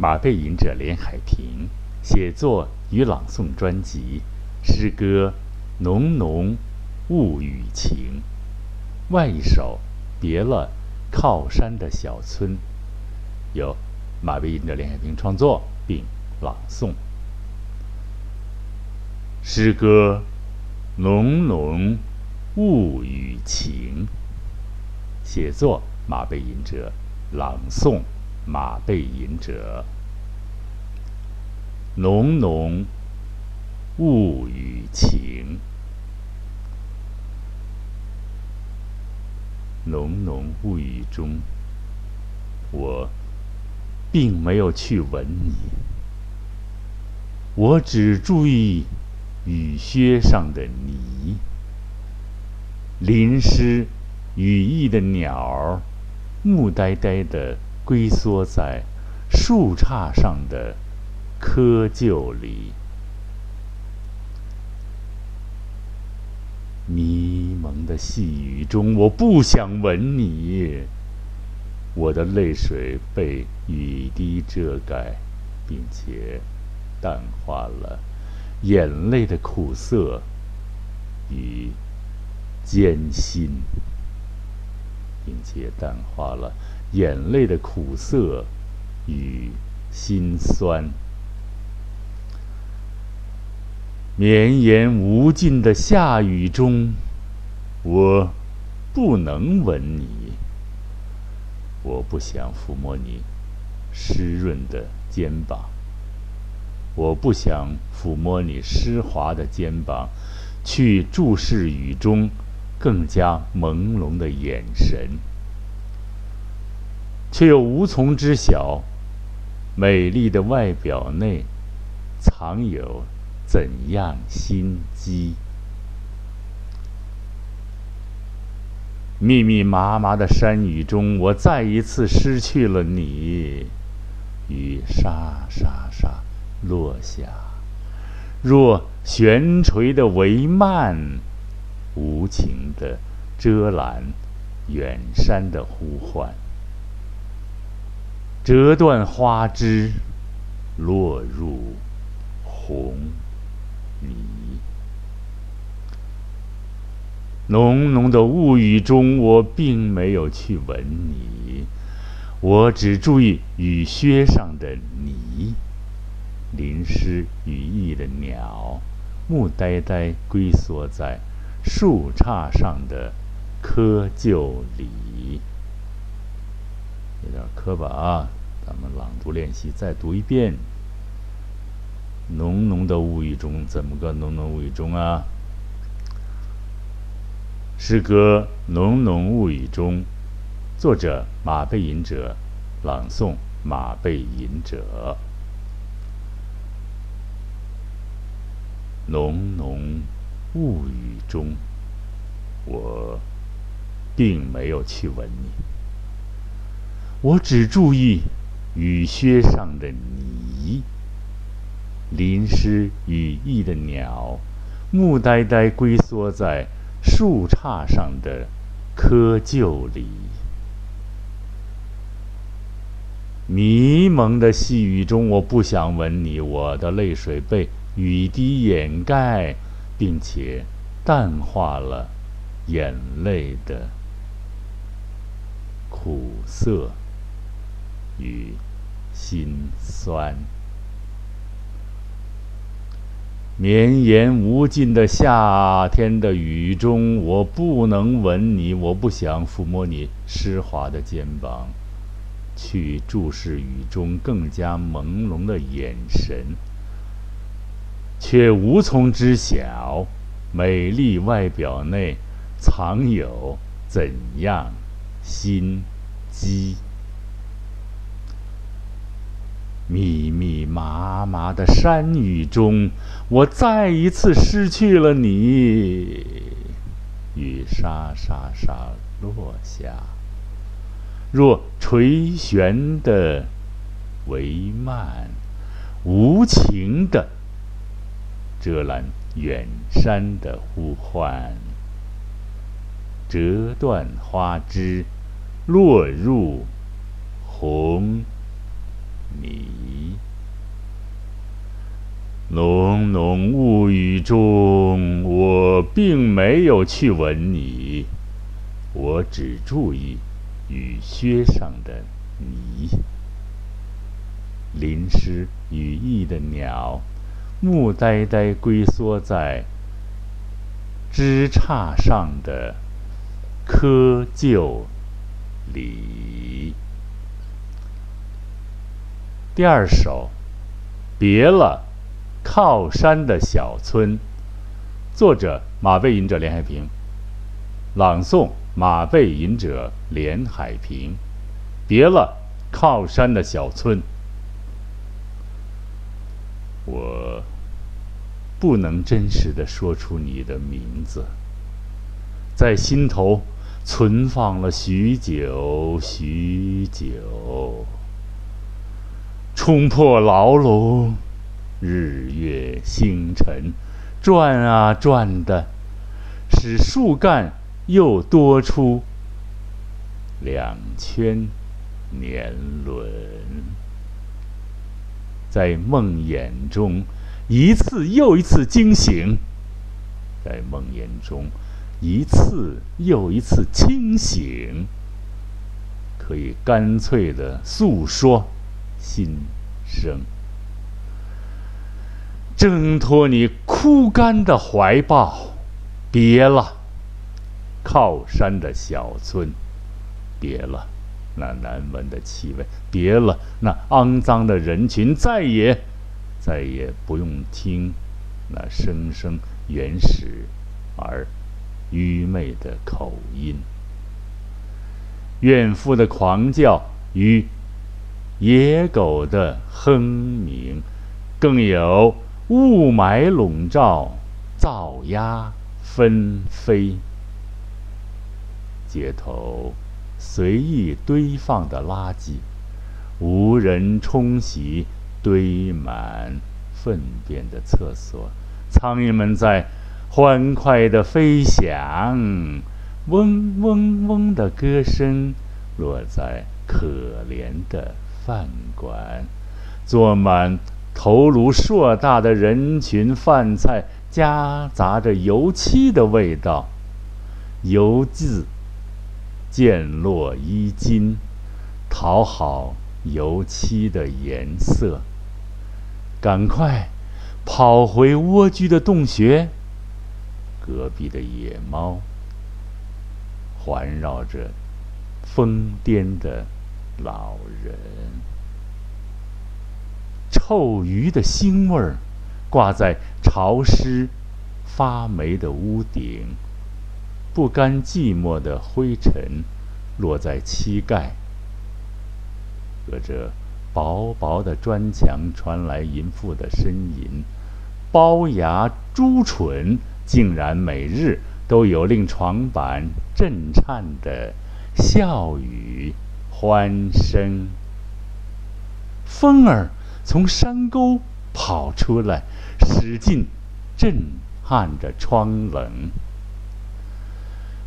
马背吟者连海平写作与朗诵专辑诗歌《浓浓雾雨情》，外一首《别了靠山的小村》，由马背吟者连海平创作并朗诵。诗歌《浓浓雾雨情》，写作马背吟者，朗诵。马背吟者，浓浓雾雨情，浓浓雾雨中，我并没有去吻你，我只注意雨靴上的泥，淋湿羽翼的鸟儿，木呆呆的。龟缩在树杈上的窠臼里，迷蒙的细雨中，我不想吻你。我的泪水被雨滴遮盖，并且淡化了眼泪的苦涩与艰辛，并且淡化了。眼泪的苦涩与心酸，绵延无尽的下雨中，我不能吻你。我不想抚摸你湿润的肩膀，我不想抚摸你湿滑的肩膀，去注视雨中更加朦胧的眼神。却又无从知晓，美丽的外表内藏有怎样心机？密密麻麻的山雨中，我再一次失去了你。雨沙沙沙落下，若悬垂的帷幔，无情的遮拦远山的呼唤。折断花枝，落入红泥。浓浓的雾雨中，我并没有去吻你，我只注意雨靴上的泥，淋湿羽翼的鸟，木呆呆龟缩在树杈上的窠臼里。有点磕巴啊。咱们朗读练习，再读一遍。浓浓的雾雨中，怎么个浓浓雾雨中啊？诗歌《浓浓雾雨中》，作者马背吟者，朗诵马背吟者。浓浓雾雨中，我并没有去吻你，我只注意。雨靴上的泥，淋湿羽翼的鸟，木呆呆龟缩在树杈上的窠臼里。迷蒙的细雨中，我不想吻你，我的泪水被雨滴掩盖，并且淡化了眼泪的苦涩。与心酸，绵延无尽的夏天的雨中，我不能吻你，我不想抚摸你湿滑的肩膀，去注视雨中更加朦胧的眼神，却无从知晓美丽外表内藏有怎样心机。密密麻麻的山雨中，我再一次失去了你。雨沙沙沙落下，若垂悬的帷幔，无情的遮拦远山的呼唤，折断花枝，落入红。你。浓浓雾雨中，我并没有去吻你，我只注意雨靴上的泥。淋湿羽翼的鸟，木呆呆龟缩在枝杈上的窠臼里。第二首，别了。靠山的小村，作者马背吟者连海平，朗诵马背吟者连海平。别了，靠山的小村，我不能真实的说出你的名字，在心头存放了许久许久，冲破牢笼。日月星辰，转啊转的，使树干又多出两圈年轮。在梦魇中，一次又一次惊醒；在梦魇中，一次又一次清醒。可以干脆的诉说心声。挣脱你枯干的怀抱，别了，靠山的小村，别了，那难闻的气味，别了，那肮脏的人群，再也，再也不用听那声声原始而愚昧的口音，怨妇的狂叫与野狗的哼鸣，更有。雾霾笼罩，噪鸦纷飞。街头随意堆放的垃圾，无人冲洗，堆满粪便的厕所。苍蝇们在欢快的飞翔，嗡嗡嗡的歌声落在可怜的饭馆，坐满。头颅硕大的人群，饭菜夹杂着油漆的味道，油渍溅落衣襟，讨好油漆的颜色。赶快跑回蜗居的洞穴。隔壁的野猫环绕着疯癫的老人。臭鱼的腥味儿，挂在潮湿、发霉的屋顶；不甘寂寞的灰尘，落在膝盖。隔着薄薄的砖墙传来淫妇的呻吟，龅牙猪唇竟然每日都有令床板震颤的笑语、欢声。风儿。从山沟跑出来，使劲震撼着窗棱。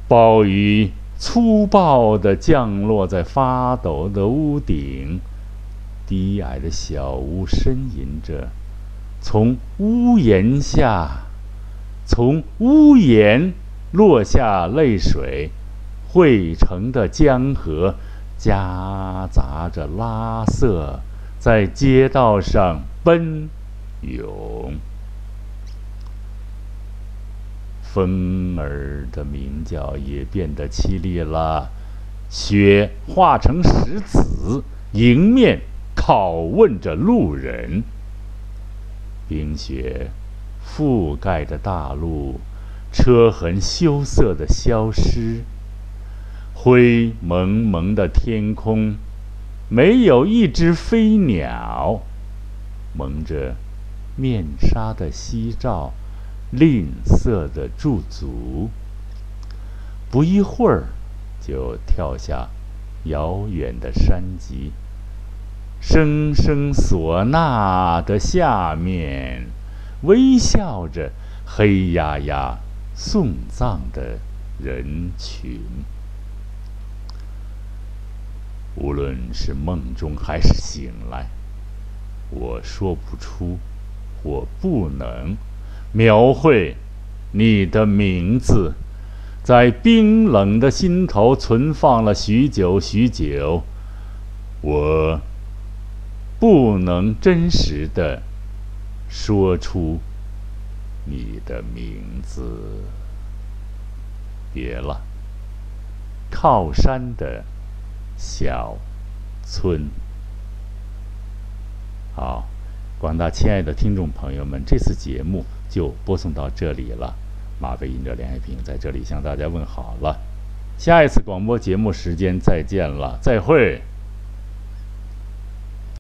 暴雨粗暴地降落在发抖的屋顶，低矮的小屋呻吟着，从屋檐下，从屋檐落下泪水，汇成的江河夹杂着拉色。在街道上奔涌，风儿的鸣叫也变得凄厉了。雪化成石子，迎面拷问着路人。冰雪覆盖着大路，车痕羞涩的消失。灰蒙蒙的天空。没有一只飞鸟，蒙着面纱的夕照，吝啬的驻足。不一会儿，就跳下遥远的山脊。声声唢呐的下面，微笑着黑压压送葬的人群。无论是梦中还是醒来，我说不出我不能描绘你的名字，在冰冷的心头存放了许久许久。我不能真实的说出你的名字。别了，靠山的小村。好，广大亲爱的听众朋友们，这次节目就播送到这里了。马飞尹哲连爱平在这里向大家问好了，下一次广播节目时间再见了，再会。